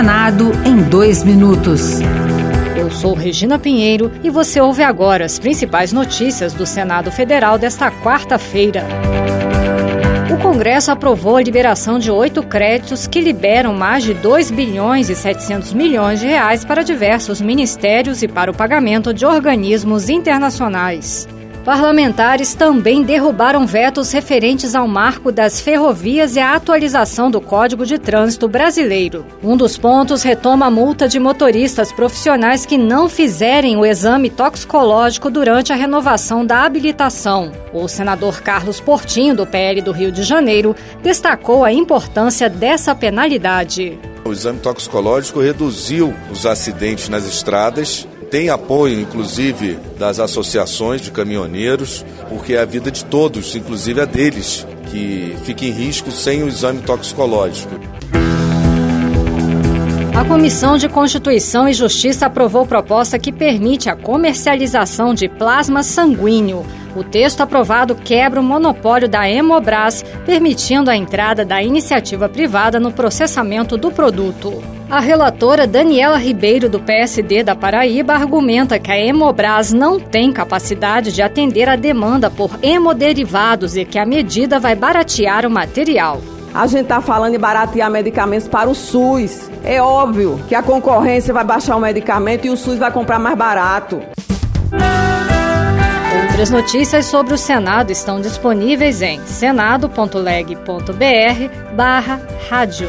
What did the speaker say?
Senado em dois minutos. Eu sou Regina Pinheiro e você ouve agora as principais notícias do Senado Federal desta quarta-feira. O Congresso aprovou a liberação de oito créditos que liberam mais de 2 bilhões e 700 milhões de reais para diversos ministérios e para o pagamento de organismos internacionais. Parlamentares também derrubaram vetos referentes ao marco das ferrovias e à atualização do Código de Trânsito Brasileiro. Um dos pontos retoma a multa de motoristas profissionais que não fizerem o exame toxicológico durante a renovação da habilitação. O senador Carlos Portinho, do PL do Rio de Janeiro, destacou a importância dessa penalidade. O exame toxicológico reduziu os acidentes nas estradas tem apoio, inclusive, das associações de caminhoneiros, porque é a vida de todos, inclusive a deles, que fica em risco sem o exame toxicológico. A Comissão de Constituição e Justiça aprovou proposta que permite a comercialização de plasma sanguíneo. O texto aprovado quebra o monopólio da Hemobras, permitindo a entrada da iniciativa privada no processamento do produto. A relatora Daniela Ribeiro, do PSD da Paraíba, argumenta que a Hemobras não tem capacidade de atender a demanda por hemoderivados e que a medida vai baratear o material. A gente está falando em baratear medicamentos para o SUS. É óbvio que a concorrência vai baixar o medicamento e o SUS vai comprar mais barato. Outras notícias sobre o Senado estão disponíveis em senado.leg.br barra rádio.